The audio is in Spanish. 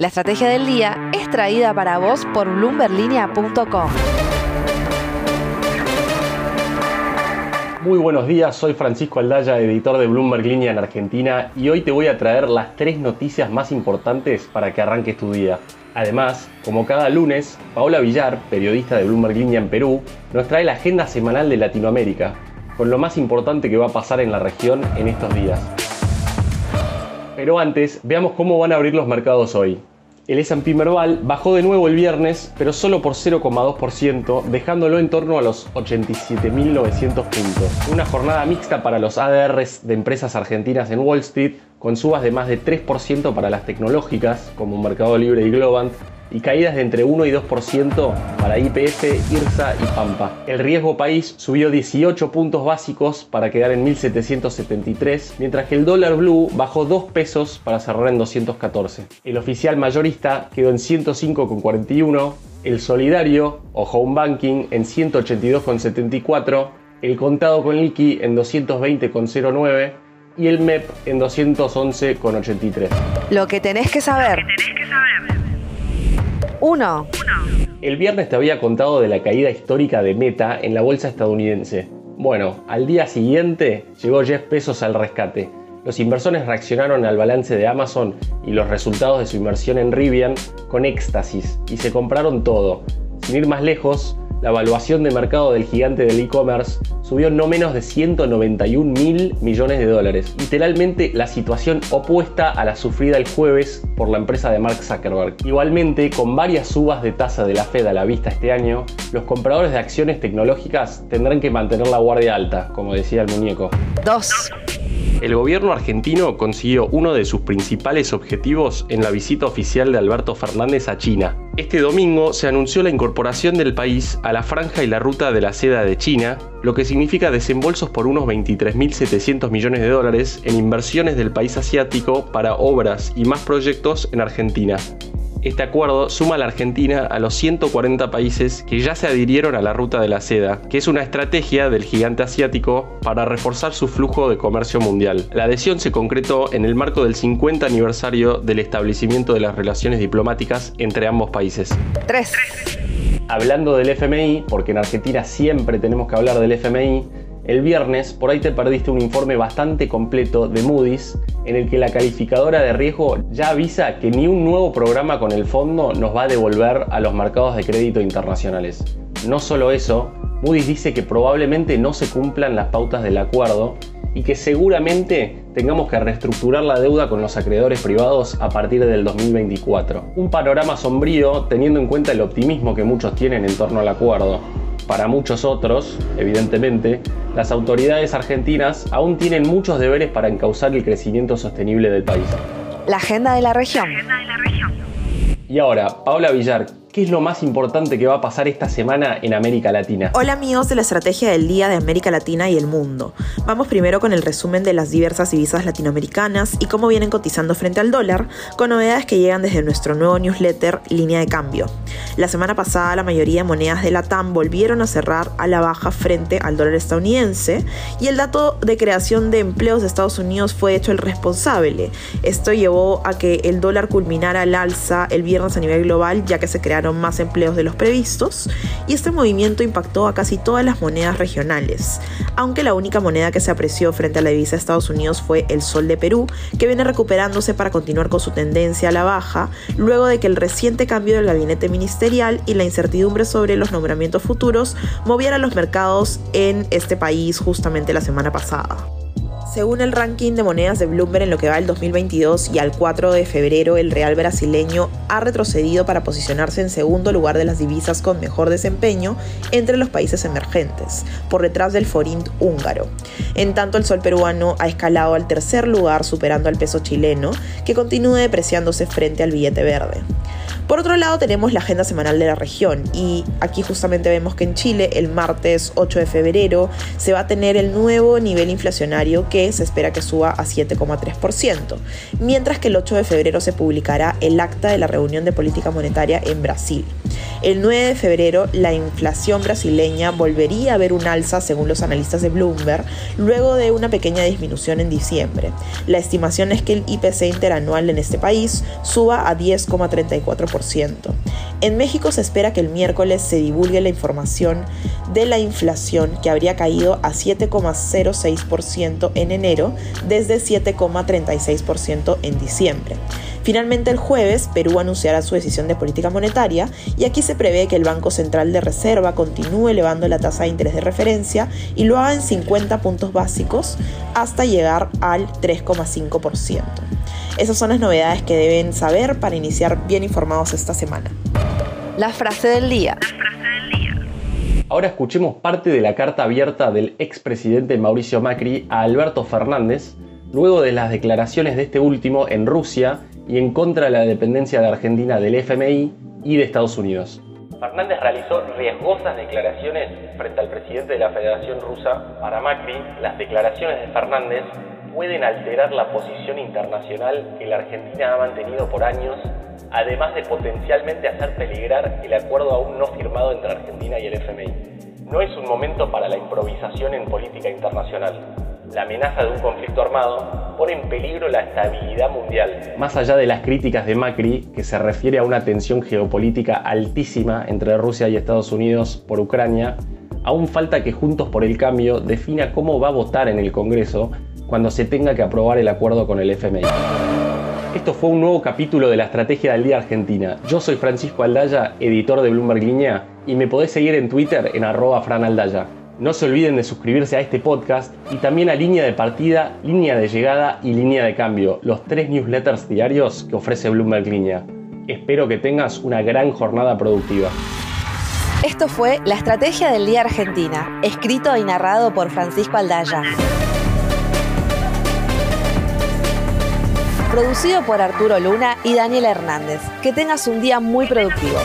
La estrategia del día es traída para vos por bloomberlinia.com. Muy buenos días, soy Francisco Aldaya, editor de Bloomberg Línea en Argentina y hoy te voy a traer las tres noticias más importantes para que arranques tu día. Además, como cada lunes, Paola Villar, periodista de Bloomberg Línea en Perú, nos trae la agenda semanal de Latinoamérica, con lo más importante que va a pasar en la región en estos días. Pero antes, veamos cómo van a abrir los mercados hoy. El S&P Merval bajó de nuevo el viernes, pero solo por 0,2%, dejándolo en torno a los 87.900 puntos. Una jornada mixta para los ADRs de empresas argentinas en Wall Street, con subas de más de 3% para las tecnológicas, como Mercado Libre y Globant, y caídas de entre 1 y 2% para IPF, IRSA y Pampa. El riesgo país subió 18 puntos básicos para quedar en 1773, mientras que el dólar blue bajó 2 pesos para cerrar en 214. El oficial mayorista quedó en 105,41, el solidario o home banking en 182,74, el contado con liqui en 220,09 y el MEP en 211,83. Lo que tenés que saber. 1. El viernes te había contado de la caída histórica de Meta en la bolsa estadounidense. Bueno, al día siguiente llegó Jeff Bezos al rescate. Los inversores reaccionaron al balance de Amazon y los resultados de su inversión en Rivian con éxtasis y se compraron todo. Sin ir más lejos, la evaluación de mercado del gigante del e-commerce subió no menos de 191 mil millones de dólares, literalmente la situación opuesta a la sufrida el jueves por la empresa de Mark Zuckerberg. Igualmente, con varias subas de tasa de la Fed a la vista este año, los compradores de acciones tecnológicas tendrán que mantener la guardia alta, como decía el muñeco. 2. El gobierno argentino consiguió uno de sus principales objetivos en la visita oficial de Alberto Fernández a China. Este domingo se anunció la incorporación del país a la franja y la ruta de la seda de China, lo que significa desembolsos por unos 23.700 millones de dólares en inversiones del país asiático para obras y más proyectos en Argentina. Este acuerdo suma a la Argentina a los 140 países que ya se adhirieron a la ruta de la seda, que es una estrategia del gigante asiático para reforzar su flujo de comercio mundial. La adhesión se concretó en el marco del 50 aniversario del establecimiento de las relaciones diplomáticas entre ambos países. 3. Hablando del FMI, porque en Argentina siempre tenemos que hablar del FMI, el viernes por ahí te perdiste un informe bastante completo de Moody's en el que la calificadora de riesgo ya avisa que ni un nuevo programa con el fondo nos va a devolver a los mercados de crédito internacionales. No solo eso, Moody's dice que probablemente no se cumplan las pautas del acuerdo y que seguramente tengamos que reestructurar la deuda con los acreedores privados a partir del 2024. Un panorama sombrío teniendo en cuenta el optimismo que muchos tienen en torno al acuerdo. Para muchos otros, evidentemente, las autoridades argentinas aún tienen muchos deberes para encauzar el crecimiento sostenible del país. La agenda de la región. Y ahora, Paola Villar, ¿Qué es lo más importante que va a pasar esta semana en América Latina? Hola amigos de la Estrategia del Día de América Latina y el Mundo. Vamos primero con el resumen de las diversas divisas latinoamericanas y cómo vienen cotizando frente al dólar, con novedades que llegan desde nuestro nuevo newsletter Línea de Cambio. La semana pasada la mayoría de monedas de la TAM volvieron a cerrar a la baja frente al dólar estadounidense y el dato de creación de empleos de Estados Unidos fue hecho el responsable. Esto llevó a que el dólar culminara al alza el viernes a nivel global ya que se crearon más empleos de los previstos y este movimiento impactó a casi todas las monedas regionales, aunque la única moneda que se apreció frente a la divisa de Estados Unidos fue el sol de Perú, que viene recuperándose para continuar con su tendencia a la baja, luego de que el reciente cambio del gabinete ministerial y la incertidumbre sobre los nombramientos futuros moviera los mercados en este país justamente la semana pasada. Según el ranking de monedas de Bloomberg en lo que va del 2022 y al 4 de febrero, el real brasileño ha retrocedido para posicionarse en segundo lugar de las divisas con mejor desempeño entre los países emergentes, por detrás del forint húngaro. En tanto, el sol peruano ha escalado al tercer lugar, superando al peso chileno, que continúa depreciándose frente al billete verde. Por otro lado tenemos la agenda semanal de la región y aquí justamente vemos que en Chile el martes 8 de febrero se va a tener el nuevo nivel inflacionario se espera que suba a 7,3%, mientras que el 8 de febrero se publicará el acta de la reunión de política monetaria en Brasil. El 9 de febrero, la inflación brasileña volvería a ver un alza según los analistas de Bloomberg, luego de una pequeña disminución en diciembre. La estimación es que el IPC interanual en este país suba a 10,34%. En México se espera que el miércoles se divulgue la información de la inflación que habría caído a 7,06% en enero desde 7,36% en diciembre. Finalmente el jueves Perú anunciará su decisión de política monetaria y aquí se prevé que el Banco Central de Reserva continúe elevando la tasa de interés de referencia y lo haga en 50 puntos básicos hasta llegar al 3,5%. Esas son las novedades que deben saber para iniciar bien informados esta semana. La frase del día. Ahora escuchemos parte de la carta abierta del expresidente Mauricio Macri a Alberto Fernández, luego de las declaraciones de este último en Rusia y en contra de la dependencia de Argentina del FMI y de Estados Unidos. Fernández realizó riesgosas declaraciones frente al presidente de la Federación Rusa. Para Macri, las declaraciones de Fernández pueden alterar la posición internacional que la Argentina ha mantenido por años, además de potencialmente hacer peligrar el acuerdo aún no firmado entre Argentina y el FMI. No es un momento para la improvisación en política internacional. La amenaza de un conflicto armado pone en peligro la estabilidad mundial. Más allá de las críticas de Macri, que se refiere a una tensión geopolítica altísima entre Rusia y Estados Unidos por Ucrania, aún falta que Juntos por el Cambio defina cómo va a votar en el Congreso cuando se tenga que aprobar el acuerdo con el FMI. Esto fue un nuevo capítulo de la Estrategia del Día Argentina. Yo soy Francisco Aldaya, editor de Bloomberg Línea, y me podés seguir en Twitter en arroba franaldaya. No se olviden de suscribirse a este podcast y también a Línea de Partida, Línea de Llegada y Línea de Cambio, los tres newsletters diarios que ofrece Bloomberg Línea. Espero que tengas una gran jornada productiva. Esto fue La Estrategia del Día Argentina, escrito y narrado por Francisco Aldaya. Producido por Arturo Luna y Daniel Hernández. Que tengas un día muy productivo.